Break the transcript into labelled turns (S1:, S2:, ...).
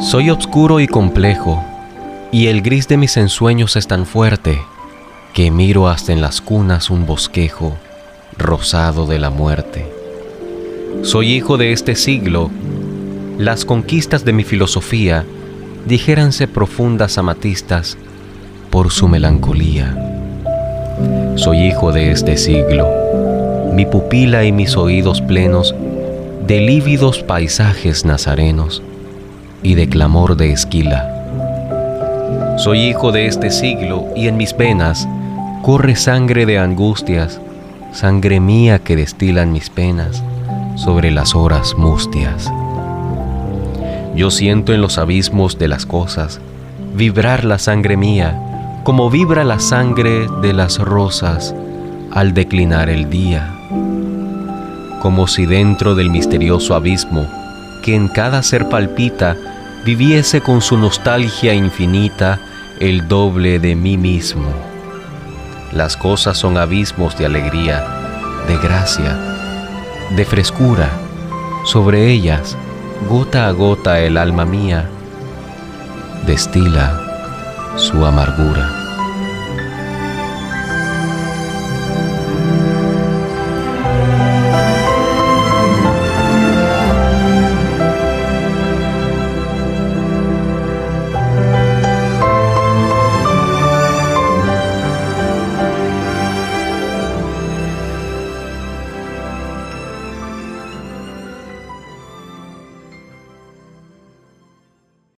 S1: Soy obscuro y complejo, y el gris de mis ensueños es tan fuerte que miro hasta en las cunas un bosquejo rosado de la muerte. Soy hijo de este siglo, las conquistas de mi filosofía dijéranse profundas amatistas por su melancolía. Soy hijo de este siglo, mi pupila y mis oídos plenos de lívidos paisajes nazarenos y de clamor de esquila. Soy hijo de este siglo y en mis venas corre sangre de angustias, sangre mía que destilan mis penas sobre las horas mustias. Yo siento en los abismos de las cosas vibrar la sangre mía, como vibra la sangre de las rosas al declinar el día, como si dentro del misterioso abismo que en cada ser palpita, viviese con su nostalgia infinita el doble de mí mismo. Las cosas son abismos de alegría, de gracia, de frescura. Sobre ellas, gota a gota el alma mía destila su amargura.